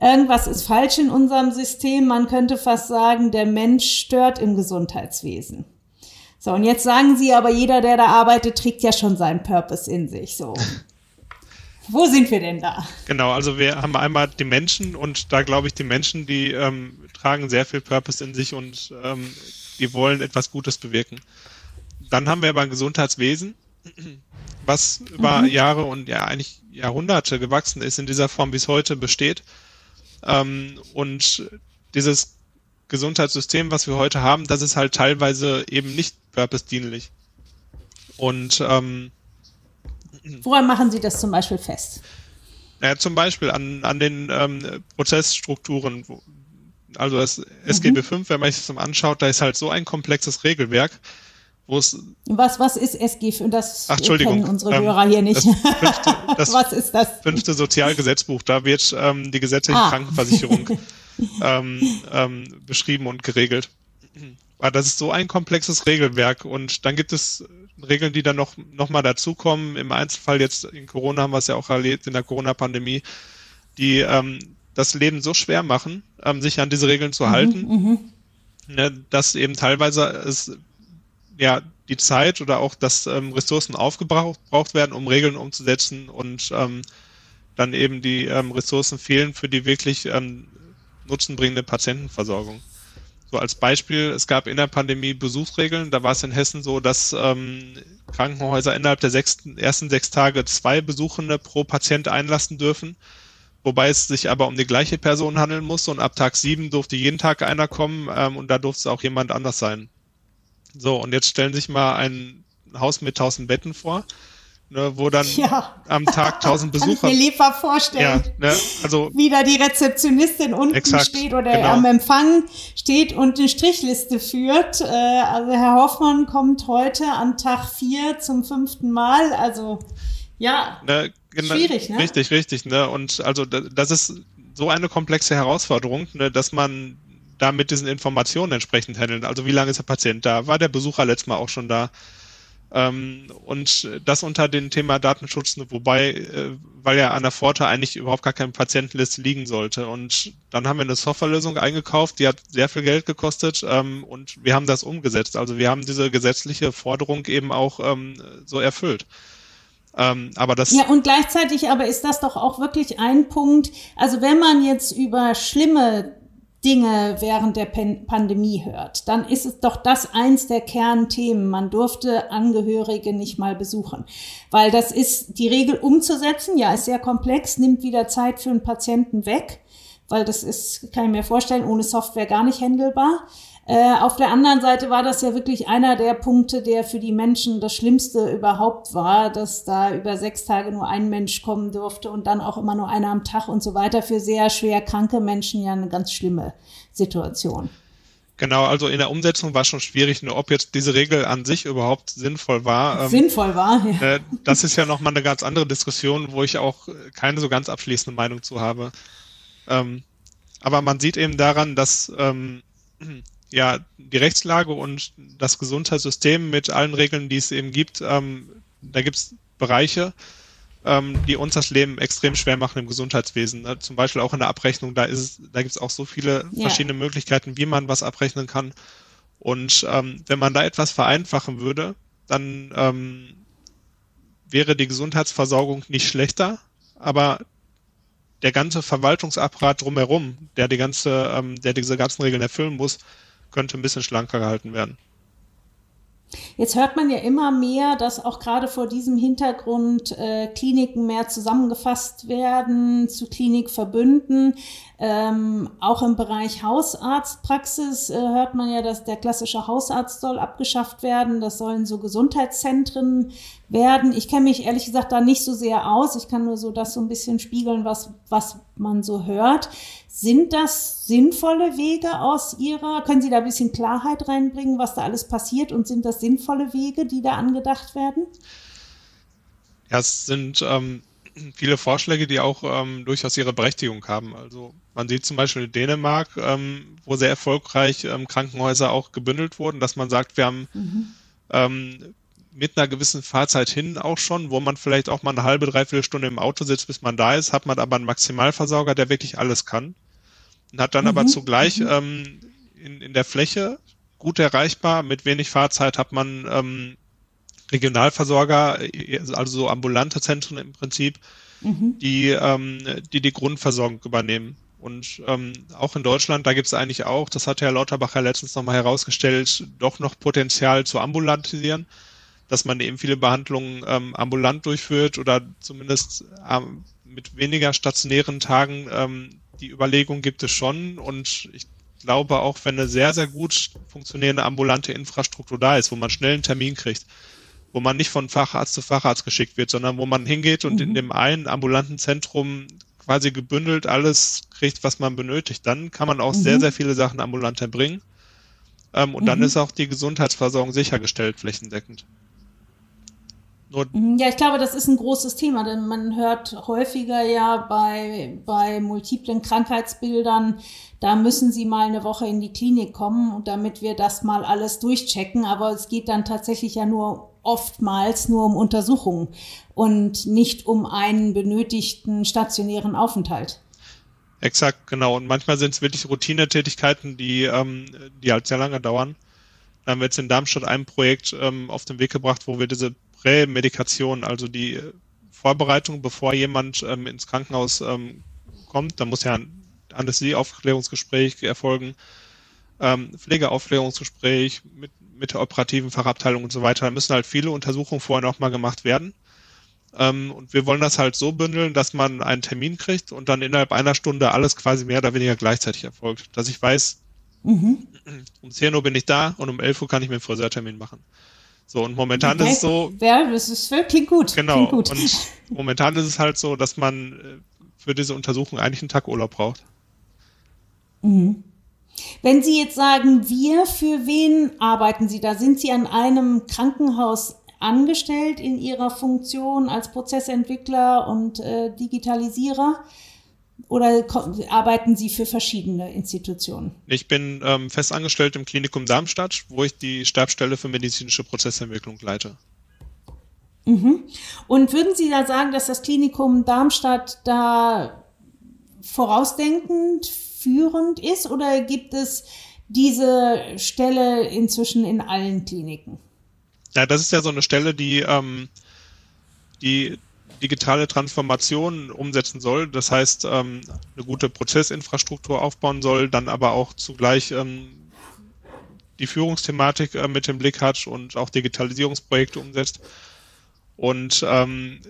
Irgendwas ist falsch in unserem System. Man könnte fast sagen, der Mensch stört im Gesundheitswesen. So, und jetzt sagen Sie aber, jeder, der da arbeitet, trägt ja schon seinen Purpose in sich. So. <laughs> Wo sind wir denn da? Genau, also wir haben einmal die Menschen und da glaube ich, die Menschen, die ähm, tragen sehr viel Purpose in sich und ähm, die wollen etwas Gutes bewirken. Dann haben wir aber ein Gesundheitswesen, was über mhm. Jahre und ja eigentlich Jahrhunderte gewachsen ist in dieser Form, wie es heute besteht. Ähm, und dieses Gesundheitssystem, was wir heute haben, das ist halt teilweise eben nicht purpose-dienlich. Und ähm, woran machen Sie das zum Beispiel fest? Ja, zum Beispiel an, an den ähm, Prozessstrukturen. Also das SGB V, mhm. wenn man sich das mal anschaut, da ist halt so ein komplexes Regelwerk. Was, was ist SG? Das Ach, Entschuldigung, kennen unsere ähm, Hörer hier nicht. Das fünfte, das <laughs> was ist das? Fünfte Sozialgesetzbuch, da wird ähm, die gesetzliche ah. Krankenversicherung <laughs> ähm, ähm, beschrieben und geregelt. Aber das ist so ein komplexes Regelwerk und dann gibt es Regeln, die dann noch, noch mal dazukommen. Im Einzelfall jetzt in Corona haben wir es ja auch erlebt, in der Corona-Pandemie, die ähm, das Leben so schwer machen, ähm, sich an diese Regeln zu mhm, halten, mhm. ne, dass eben teilweise es ja die Zeit oder auch, dass ähm, Ressourcen aufgebraucht werden, um Regeln umzusetzen und ähm, dann eben die ähm, Ressourcen fehlen für die wirklich ähm, nutzenbringende Patientenversorgung. So als Beispiel, es gab in der Pandemie Besuchsregeln, da war es in Hessen so, dass ähm, Krankenhäuser innerhalb der sechsten, ersten sechs Tage zwei Besuchende pro Patient einlassen dürfen, wobei es sich aber um die gleiche Person handeln muss und ab Tag sieben durfte jeden Tag einer kommen ähm, und da durfte es auch jemand anders sein. So, und jetzt stellen Sie sich mal ein Haus mit 1000 Betten vor, ne, wo dann ja. am Tag <laughs> 1000 Besucher. Kann ich mir lieber vorstellen. Ja, ne, also wieder die Rezeptionistin unten exakt, steht oder genau. am Empfang steht und eine Strichliste führt. Äh, also Herr Hoffmann kommt heute an Tag 4 zum fünften Mal. Also ja, ne, genau, schwierig, ne? Richtig, richtig. Ne? Und also das ist so eine komplexe Herausforderung, ne, dass man da mit diesen Informationen entsprechend handeln. Also wie lange ist der Patient da? War der Besucher letztes Mal auch schon da? Ähm, und das unter dem Thema Datenschutz, ne, wobei, äh, weil ja an der Pforte eigentlich überhaupt gar keine Patientenliste liegen sollte. Und dann haben wir eine Softwarelösung eingekauft, die hat sehr viel Geld gekostet ähm, und wir haben das umgesetzt. Also wir haben diese gesetzliche Forderung eben auch ähm, so erfüllt. Ähm, ja, und gleichzeitig aber ist das doch auch wirklich ein Punkt. Also wenn man jetzt über schlimme Dinge während der Pandemie hört, dann ist es doch das eins der Kernthemen. Man durfte Angehörige nicht mal besuchen, weil das ist die Regel umzusetzen. Ja, ist sehr komplex, nimmt wieder Zeit für einen Patienten weg, weil das ist, kann ich mir vorstellen, ohne Software gar nicht handelbar. Äh, auf der anderen Seite war das ja wirklich einer der Punkte, der für die Menschen das Schlimmste überhaupt war, dass da über sechs Tage nur ein Mensch kommen durfte und dann auch immer nur einer am Tag und so weiter. Für sehr schwer kranke Menschen ja eine ganz schlimme Situation. Genau, also in der Umsetzung war schon schwierig, nur ob jetzt diese Regel an sich überhaupt sinnvoll war. Ähm, sinnvoll war, ja. Äh, das ist ja nochmal eine ganz andere Diskussion, wo ich auch keine so ganz abschließende Meinung zu habe. Ähm, aber man sieht eben daran, dass ähm, ja, die Rechtslage und das Gesundheitssystem mit allen Regeln, die es eben gibt, ähm, da gibt es Bereiche, ähm, die uns das Leben extrem schwer machen im Gesundheitswesen. Ne? Zum Beispiel auch in der Abrechnung, da ist da gibt es auch so viele ja. verschiedene Möglichkeiten, wie man was abrechnen kann. Und ähm, wenn man da etwas vereinfachen würde, dann ähm, wäre die Gesundheitsversorgung nicht schlechter, aber der ganze Verwaltungsapparat drumherum, der die ganze, ähm, der diese ganzen Regeln erfüllen muss, könnte ein bisschen schlanker gehalten werden. Jetzt hört man ja immer mehr, dass auch gerade vor diesem Hintergrund äh, Kliniken mehr zusammengefasst werden zu Klinikverbünden. Ähm, auch im Bereich Hausarztpraxis äh, hört man ja, dass der klassische Hausarzt soll abgeschafft werden. Das sollen so Gesundheitszentren werden. Ich kenne mich ehrlich gesagt da nicht so sehr aus. Ich kann nur so das so ein bisschen spiegeln, was, was man so hört. Sind das sinnvolle Wege aus Ihrer, können Sie da ein bisschen Klarheit reinbringen, was da alles passiert und sind das sinnvolle Wege, die da angedacht werden? Ja, es sind ähm, viele Vorschläge, die auch ähm, durchaus ihre Berechtigung haben. Also man sieht zum Beispiel in Dänemark, ähm, wo sehr erfolgreich ähm, Krankenhäuser auch gebündelt wurden, dass man sagt, wir haben mhm. ähm, mit einer gewissen Fahrzeit hin auch schon, wo man vielleicht auch mal eine halbe, dreiviertel Stunde im Auto sitzt, bis man da ist, hat man aber einen Maximalversorger, der wirklich alles kann. Und hat dann mhm. aber zugleich mhm. ähm, in, in der Fläche gut erreichbar, mit wenig Fahrzeit hat man ähm, Regionalversorger, also so ambulante Zentren im Prinzip, mhm. die, ähm, die die Grundversorgung übernehmen. Und ähm, auch in Deutschland, da gibt es eigentlich auch, das hat Herr Lauterbach ja letztens nochmal herausgestellt, doch noch Potenzial zu ambulantisieren dass man eben viele Behandlungen ähm, ambulant durchführt oder zumindest ähm, mit weniger stationären Tagen. Ähm, die Überlegung gibt es schon und ich glaube auch, wenn eine sehr, sehr gut funktionierende ambulante Infrastruktur da ist, wo man schnell einen Termin kriegt, wo man nicht von Facharzt zu Facharzt geschickt wird, sondern wo man hingeht und mhm. in dem einen ambulanten Zentrum quasi gebündelt alles kriegt, was man benötigt, dann kann man auch mhm. sehr, sehr viele Sachen ambulant erbringen. Ähm, und mhm. dann ist auch die Gesundheitsversorgung sichergestellt, flächendeckend. Mhm, ja, ich glaube, das ist ein großes Thema, denn man hört häufiger ja bei, bei multiplen Krankheitsbildern, da müssen Sie mal eine Woche in die Klinik kommen, damit wir das mal alles durchchecken. Aber es geht dann tatsächlich ja nur oftmals nur um Untersuchungen und nicht um einen benötigten stationären Aufenthalt. Exakt, genau. Und manchmal sind es wirklich Routinetätigkeiten, die, ähm, die halt sehr lange dauern. Dann haben wir jetzt in Darmstadt ein Projekt ähm, auf den Weg gebracht, wo wir diese Prämedikation, also die Vorbereitung, bevor jemand ähm, ins Krankenhaus ähm, kommt. Da muss ja ein Anästhesie-Aufklärungsgespräch erfolgen, ähm, Pflegeaufklärungsgespräch mit, mit der operativen Fachabteilung und so weiter. Da müssen halt viele Untersuchungen vorher nochmal gemacht werden. Ähm, und wir wollen das halt so bündeln, dass man einen Termin kriegt und dann innerhalb einer Stunde alles quasi mehr oder weniger gleichzeitig erfolgt. Dass ich weiß, mhm. um 10 Uhr bin ich da und um 11 Uhr kann ich mir einen Friseurtermin machen. So, und momentan okay. ist es so. Ja, das ist wirklich gut. Genau. Klingt gut. Und momentan ist es halt so, dass man äh, für diese Untersuchung eigentlich einen Tag Urlaub braucht. Mhm. Wenn Sie jetzt sagen, wir, für wen arbeiten Sie da? Sind Sie an einem Krankenhaus angestellt in Ihrer Funktion als Prozessentwickler und äh, Digitalisierer? Oder arbeiten Sie für verschiedene Institutionen? Ich bin ähm, festangestellt im Klinikum Darmstadt, wo ich die Stabsstelle für medizinische Prozessentwicklung leite. Mhm. Und würden Sie da sagen, dass das Klinikum Darmstadt da vorausdenkend führend ist oder gibt es diese Stelle inzwischen in allen Kliniken? Ja, das ist ja so eine Stelle, die, ähm, die digitale Transformation umsetzen soll. Das heißt, ähm, eine gute Prozessinfrastruktur aufbauen soll, dann aber auch zugleich ähm, die Führungsthematik äh, mit im Blick hat und auch Digitalisierungsprojekte umsetzt. Und ähm,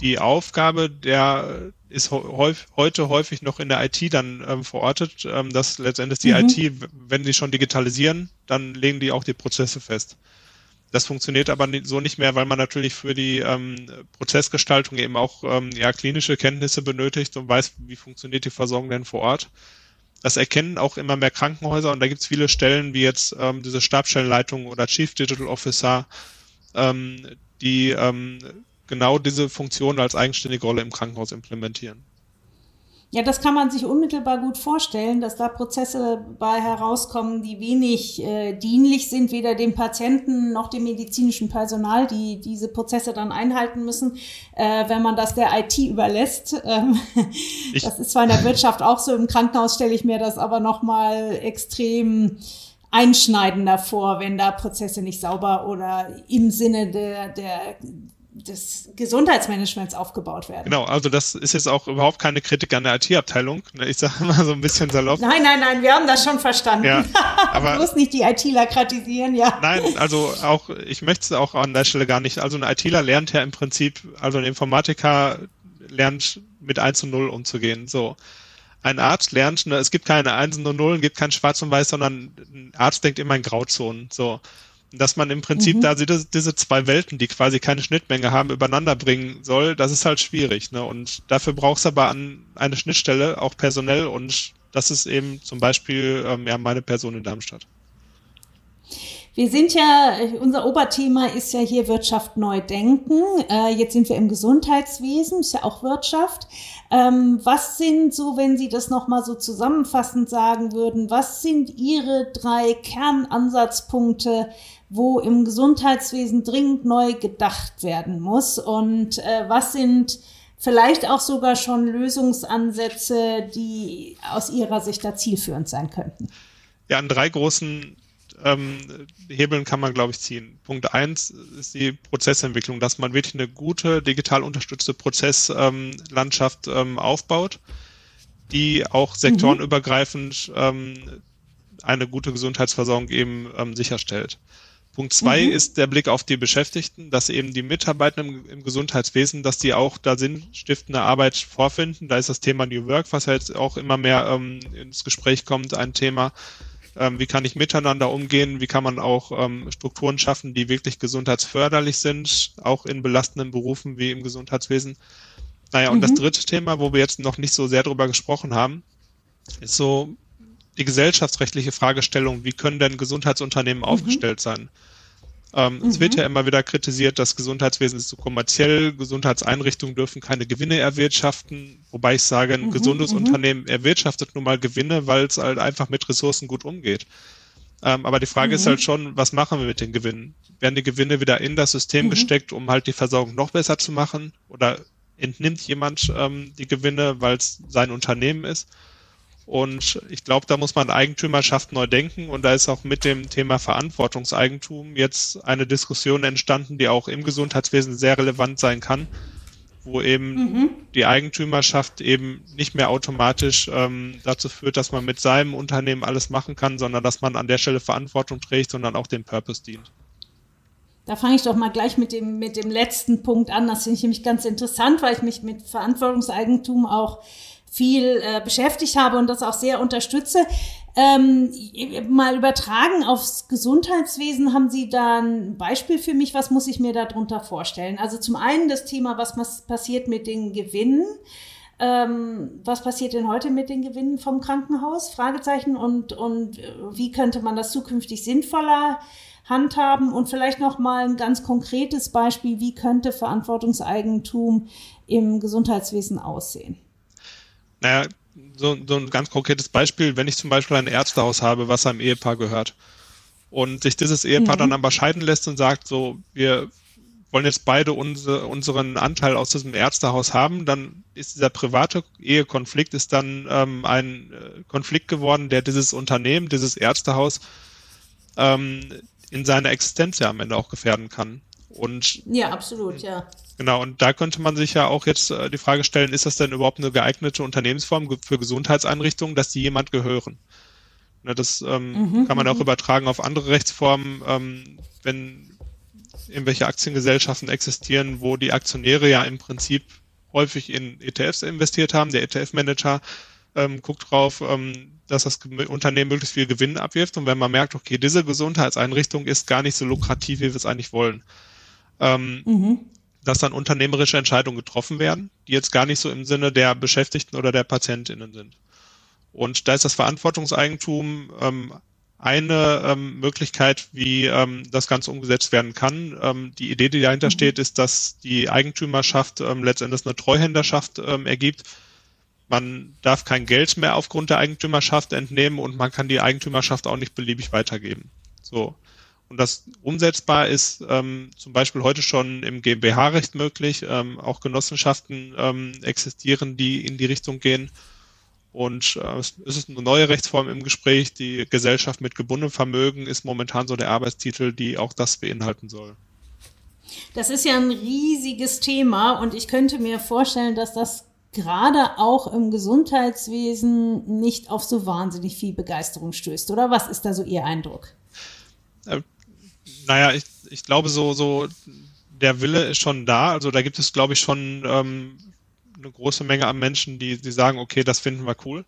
die Aufgabe der ist häufig, heute häufig noch in der IT dann ähm, verortet, ähm, dass letztendlich die mhm. IT, wenn sie schon digitalisieren, dann legen die auch die Prozesse fest. Das funktioniert aber so nicht mehr, weil man natürlich für die ähm, Prozessgestaltung eben auch ähm, ja, klinische Kenntnisse benötigt und weiß, wie funktioniert die Versorgung denn vor Ort. Das erkennen auch immer mehr Krankenhäuser und da gibt es viele Stellen wie jetzt ähm, diese Stabstellenleitung oder Chief Digital Officer, ähm, die ähm, genau diese Funktion als eigenständige Rolle im Krankenhaus implementieren. Ja, das kann man sich unmittelbar gut vorstellen, dass da Prozesse bei herauskommen, die wenig äh, dienlich sind, weder dem Patienten noch dem medizinischen Personal, die diese Prozesse dann einhalten müssen, äh, wenn man das der IT überlässt. Ähm, <laughs> das ist zwar in der Wirtschaft auch so, im Krankenhaus stelle ich mir das aber nochmal extrem einschneidender vor, wenn da Prozesse nicht sauber oder im Sinne der, der des Gesundheitsmanagements aufgebaut werden. Genau, also das ist jetzt auch überhaupt keine Kritik an der IT-Abteilung. Ne? Ich sage mal so ein bisschen salopp. Nein, nein, nein, wir haben das schon verstanden. Ja, <laughs> aber du musst nicht die ITler kritisieren, ja. Nein, also auch, ich möchte es auch an der Stelle gar nicht. Also ein ITler lernt ja im Prinzip, also ein Informatiker lernt mit 1 und 0 umzugehen. So. Ein Arzt lernt, ne, es gibt keine 1 und 0, gibt kein Schwarz und Weiß, sondern ein Arzt denkt immer in Grauzonen. So dass man im Prinzip mhm. da diese, diese zwei Welten, die quasi keine Schnittmenge haben, übereinander bringen soll, das ist halt schwierig. Ne? Und dafür brauchst du aber an eine Schnittstelle, auch personell, und das ist eben zum Beispiel ähm, ja, meine Person in Darmstadt. Wir sind ja, unser Oberthema ist ja hier Wirtschaft neu denken. Äh, jetzt sind wir im Gesundheitswesen, ist ja auch Wirtschaft. Ähm, was sind so, wenn Sie das nochmal so zusammenfassend sagen würden, was sind Ihre drei Kernansatzpunkte, wo im Gesundheitswesen dringend neu gedacht werden muss? Und äh, was sind vielleicht auch sogar schon Lösungsansätze, die aus Ihrer Sicht da zielführend sein könnten? Ja, an drei großen ähm, Hebeln kann man, glaube ich, ziehen. Punkt eins ist die Prozessentwicklung, dass man wirklich eine gute digital unterstützte Prozesslandschaft ähm, ähm, aufbaut, die auch sektorenübergreifend ähm, eine gute Gesundheitsversorgung eben ähm, sicherstellt. Punkt zwei mhm. ist der Blick auf die Beschäftigten, dass eben die Mitarbeitenden im, im, Gesundheitswesen, dass die auch da sinnstiftende Arbeit vorfinden. Da ist das Thema New Work, was ja jetzt auch immer mehr ähm, ins Gespräch kommt, ein Thema. Ähm, wie kann ich miteinander umgehen? Wie kann man auch ähm, Strukturen schaffen, die wirklich gesundheitsförderlich sind, auch in belastenden Berufen wie im Gesundheitswesen? Naja, und mhm. das dritte Thema, wo wir jetzt noch nicht so sehr drüber gesprochen haben, ist so die gesellschaftsrechtliche Fragestellung, wie können denn Gesundheitsunternehmen mhm. aufgestellt sein? Ähm, mhm. Es wird ja immer wieder kritisiert, das Gesundheitswesen ist zu so kommerziell, Gesundheitseinrichtungen dürfen keine Gewinne erwirtschaften, wobei ich sage, ein mhm. gesundes mhm. Unternehmen erwirtschaftet nun mal Gewinne, weil es halt einfach mit Ressourcen gut umgeht. Ähm, aber die Frage ist mhm. halt schon, was machen wir mit den Gewinnen? Werden die Gewinne wieder in das System mhm. gesteckt, um halt die Versorgung noch besser zu machen? Oder entnimmt jemand ähm, die Gewinne, weil es sein Unternehmen ist? Und ich glaube, da muss man Eigentümerschaft neu denken. Und da ist auch mit dem Thema Verantwortungseigentum jetzt eine Diskussion entstanden, die auch im Gesundheitswesen sehr relevant sein kann, wo eben mhm. die Eigentümerschaft eben nicht mehr automatisch ähm, dazu führt, dass man mit seinem Unternehmen alles machen kann, sondern dass man an der Stelle Verantwortung trägt, sondern auch dem Purpose dient. Da fange ich doch mal gleich mit dem, mit dem letzten Punkt an. Das finde ich nämlich ganz interessant, weil ich mich mit Verantwortungseigentum auch viel äh, beschäftigt habe und das auch sehr unterstütze. Ähm, mal übertragen aufs Gesundheitswesen, haben Sie da ein Beispiel für mich? Was muss ich mir darunter vorstellen? Also zum einen das Thema, was passiert mit den Gewinnen? Ähm, was passiert denn heute mit den Gewinnen vom Krankenhaus? Fragezeichen. Und, und äh, wie könnte man das zukünftig sinnvoller handhaben? Und vielleicht noch mal ein ganz konkretes Beispiel. Wie könnte Verantwortungseigentum im Gesundheitswesen aussehen? Naja, so, so ein ganz konkretes Beispiel, wenn ich zum Beispiel ein Ärztehaus habe, was einem Ehepaar gehört und sich dieses Ehepaar mhm. dann aber scheiden lässt und sagt, so, wir wollen jetzt beide unsere, unseren Anteil aus diesem Ärztehaus haben, dann ist dieser private Ehekonflikt ist dann ähm, ein äh, Konflikt geworden, der dieses Unternehmen, dieses Ärztehaus ähm, in seiner Existenz ja am Ende auch gefährden kann. Und ja, absolut, ja. Genau, und da könnte man sich ja auch jetzt äh, die Frage stellen, ist das denn überhaupt eine geeignete Unternehmensform für Gesundheitseinrichtungen, dass die jemand gehören? Ne, das ähm, mhm, kann man auch mhm. übertragen auf andere Rechtsformen, ähm, wenn irgendwelche Aktiengesellschaften existieren, wo die Aktionäre ja im Prinzip häufig in ETFs investiert haben. Der ETF-Manager ähm, guckt drauf, ähm, dass das Unternehmen möglichst viel Gewinn abwirft. Und wenn man merkt, okay, diese Gesundheitseinrichtung ist gar nicht so lukrativ, wie wir es eigentlich wollen, ähm, mhm dass dann unternehmerische Entscheidungen getroffen werden, die jetzt gar nicht so im Sinne der Beschäftigten oder der PatientInnen sind. Und da ist das Verantwortungseigentum ähm, eine ähm, Möglichkeit, wie ähm, das Ganze umgesetzt werden kann. Ähm, die Idee, die dahinter mhm. steht, ist, dass die Eigentümerschaft ähm, letztendlich eine Treuhänderschaft ähm, ergibt. Man darf kein Geld mehr aufgrund der Eigentümerschaft entnehmen und man kann die Eigentümerschaft auch nicht beliebig weitergeben. So. Und das umsetzbar ist ähm, zum Beispiel heute schon im GmbH-Recht möglich. Ähm, auch Genossenschaften ähm, existieren, die in die Richtung gehen. Und äh, es ist eine neue Rechtsform im Gespräch. Die Gesellschaft mit gebundenem Vermögen ist momentan so der Arbeitstitel, die auch das beinhalten soll. Das ist ja ein riesiges Thema und ich könnte mir vorstellen, dass das gerade auch im Gesundheitswesen nicht auf so wahnsinnig viel Begeisterung stößt, oder? Was ist da so Ihr Eindruck? Naja, ich, ich glaube, so, so der Wille ist schon da. Also da gibt es, glaube ich, schon ähm, eine große Menge an Menschen, die, die sagen, okay, das finden wir cool.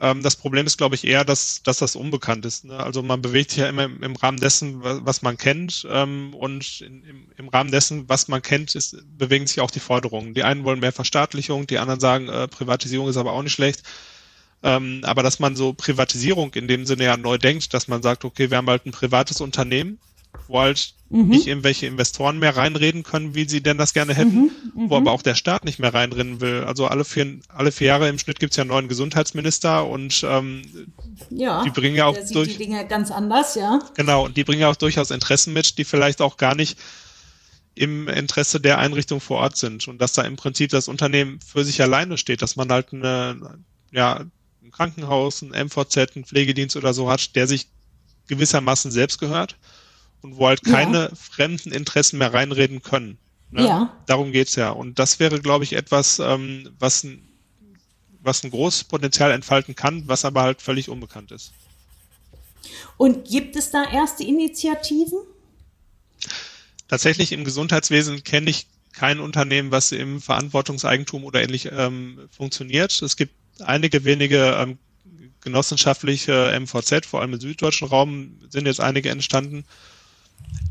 Ähm, das Problem ist, glaube ich, eher, dass, dass das unbekannt ist. Ne? Also man bewegt sich ja immer im, im Rahmen dessen, was, was man kennt. Ähm, und in, im, im Rahmen dessen, was man kennt, ist, bewegen sich auch die Forderungen. Die einen wollen mehr Verstaatlichung, die anderen sagen, äh, Privatisierung ist aber auch nicht schlecht. Ähm, aber dass man so Privatisierung in dem Sinne ja neu denkt, dass man sagt, okay, wir haben halt ein privates Unternehmen, wo halt mhm. nicht irgendwelche Investoren mehr reinreden können, wie sie denn das gerne hätten, mhm, wo mhm. aber auch der Staat nicht mehr reinreden will. Also alle vier, alle vier Jahre im Schnitt gibt es ja einen neuen Gesundheitsminister und ähm, ja, die bringen ja auch durch die Dinge ganz anders, ja. Genau, und die bringen ja auch durchaus Interessen mit, die vielleicht auch gar nicht im Interesse der Einrichtung vor Ort sind und dass da im Prinzip das Unternehmen für sich alleine steht, dass man halt eine, ja, ein Krankenhaus, ein MVZ, ein Pflegedienst oder so hat, der sich gewissermaßen selbst gehört und wo halt keine ja. fremden Interessen mehr reinreden können. Ne? Ja. Darum geht's ja. Und das wäre, glaube ich, etwas, ähm, was, ein, was ein großes Potenzial entfalten kann, was aber halt völlig unbekannt ist. Und gibt es da erste Initiativen? Tatsächlich im Gesundheitswesen kenne ich kein Unternehmen, was im Verantwortungseigentum oder ähnlich ähm, funktioniert. Es gibt einige wenige ähm, genossenschaftliche MVZ, vor allem im süddeutschen Raum sind jetzt einige entstanden.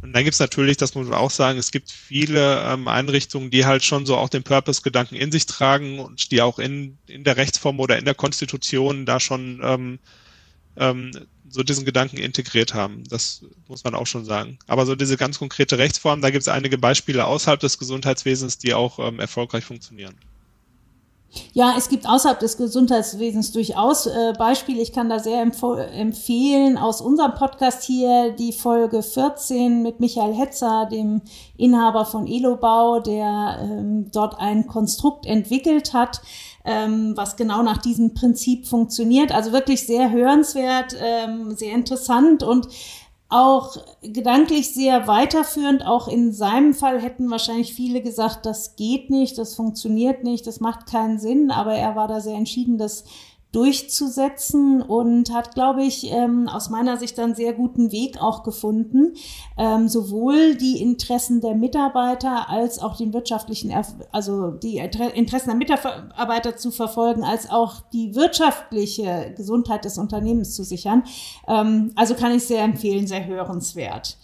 Und dann gibt es natürlich, das muss man auch sagen, es gibt viele ähm, Einrichtungen, die halt schon so auch den Purpose-Gedanken in sich tragen und die auch in, in der Rechtsform oder in der Konstitution da schon ähm, ähm, so diesen Gedanken integriert haben. Das muss man auch schon sagen. Aber so diese ganz konkrete Rechtsform, da gibt es einige Beispiele außerhalb des Gesundheitswesens, die auch ähm, erfolgreich funktionieren. Ja, es gibt außerhalb des Gesundheitswesens durchaus äh, Beispiele. Ich kann da sehr empfehlen aus unserem Podcast hier die Folge 14 mit Michael Hetzer, dem Inhaber von Elobau, der ähm, dort ein Konstrukt entwickelt hat, ähm, was genau nach diesem Prinzip funktioniert. Also wirklich sehr hörenswert, ähm, sehr interessant und auch gedanklich sehr weiterführend. Auch in seinem Fall hätten wahrscheinlich viele gesagt, das geht nicht, das funktioniert nicht, das macht keinen Sinn. Aber er war da sehr entschieden, das durchzusetzen und hat, glaube ich, ähm, aus meiner Sicht dann sehr guten Weg auch gefunden, ähm, sowohl die Interessen der Mitarbeiter als auch den wirtschaftlichen, also die Interessen der Mitarbeiter zu verfolgen, als auch die wirtschaftliche Gesundheit des Unternehmens zu sichern. Ähm, also kann ich sehr empfehlen, sehr hörenswert.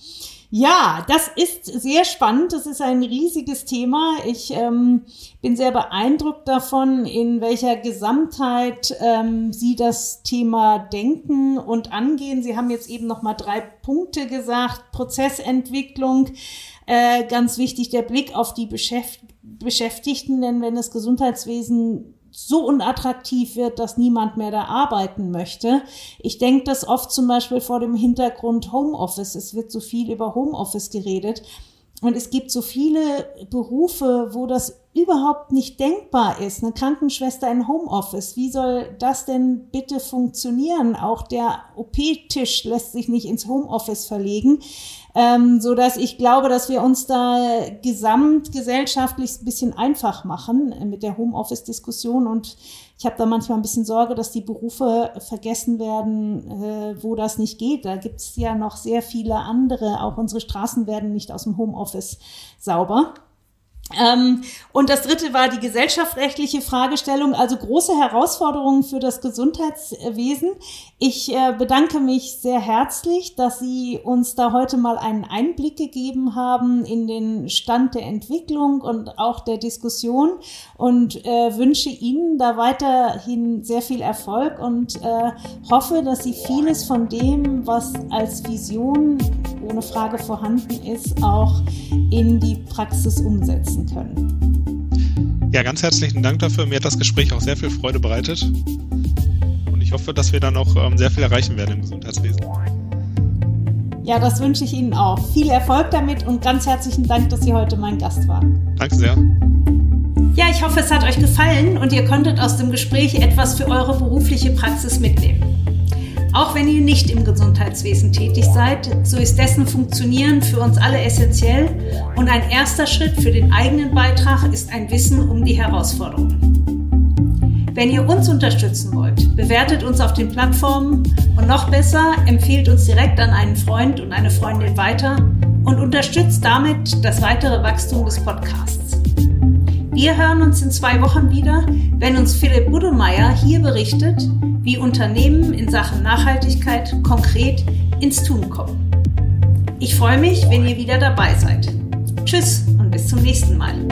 Ja, das ist sehr spannend. Das ist ein riesiges Thema. Ich ähm, bin sehr beeindruckt davon, in welcher Gesamtheit ähm, Sie das Thema denken und angehen. Sie haben jetzt eben noch mal drei Punkte gesagt: Prozessentwicklung. Äh, ganz wichtig der Blick auf die Beschäft Beschäftigten, denn wenn das Gesundheitswesen so unattraktiv wird, dass niemand mehr da arbeiten möchte. Ich denke das oft zum Beispiel vor dem Hintergrund Homeoffice. Es wird so viel über Homeoffice geredet. Und es gibt so viele Berufe, wo das überhaupt nicht denkbar ist. Eine Krankenschwester in Homeoffice, wie soll das denn bitte funktionieren? Auch der OP-Tisch lässt sich nicht ins Homeoffice verlegen, ähm, so dass ich glaube, dass wir uns da gesamtgesellschaftlich ein bisschen einfach machen mit der Homeoffice-Diskussion und ich habe da manchmal ein bisschen Sorge, dass die Berufe vergessen werden, äh, wo das nicht geht. Da gibt es ja noch sehr viele andere. Auch unsere Straßen werden nicht aus dem Homeoffice sauber. Ähm, und das dritte war die gesellschaftsrechtliche Fragestellung, also große Herausforderungen für das Gesundheitswesen. Ich äh, bedanke mich sehr herzlich, dass Sie uns da heute mal einen Einblick gegeben haben in den Stand der Entwicklung und auch der Diskussion und äh, wünsche Ihnen da weiterhin sehr viel Erfolg und äh, hoffe, dass Sie vieles von dem, was als Vision ohne Frage vorhanden ist, auch in die Praxis umsetzen können. Ja, ganz herzlichen Dank dafür. Mir hat das Gespräch auch sehr viel Freude bereitet. Und ich hoffe, dass wir da noch ähm, sehr viel erreichen werden im Gesundheitswesen. Ja, das wünsche ich Ihnen auch. Viel Erfolg damit und ganz herzlichen Dank, dass Sie heute mein Gast waren. Danke sehr. Ja, ich hoffe, es hat euch gefallen und ihr konntet aus dem Gespräch etwas für eure berufliche Praxis mitnehmen. Auch wenn ihr nicht im Gesundheitswesen tätig seid, so ist dessen Funktionieren für uns alle essentiell und ein erster Schritt für den eigenen Beitrag ist ein Wissen um die Herausforderungen. Wenn ihr uns unterstützen wollt, bewertet uns auf den Plattformen und noch besser, empfehlt uns direkt an einen Freund und eine Freundin weiter und unterstützt damit das weitere Wachstum des Podcasts. Wir hören uns in zwei Wochen wieder, wenn uns Philipp Buddelmeier hier berichtet, wie Unternehmen in Sachen Nachhaltigkeit konkret ins Tun kommen. Ich freue mich, wenn ihr wieder dabei seid. Tschüss und bis zum nächsten Mal.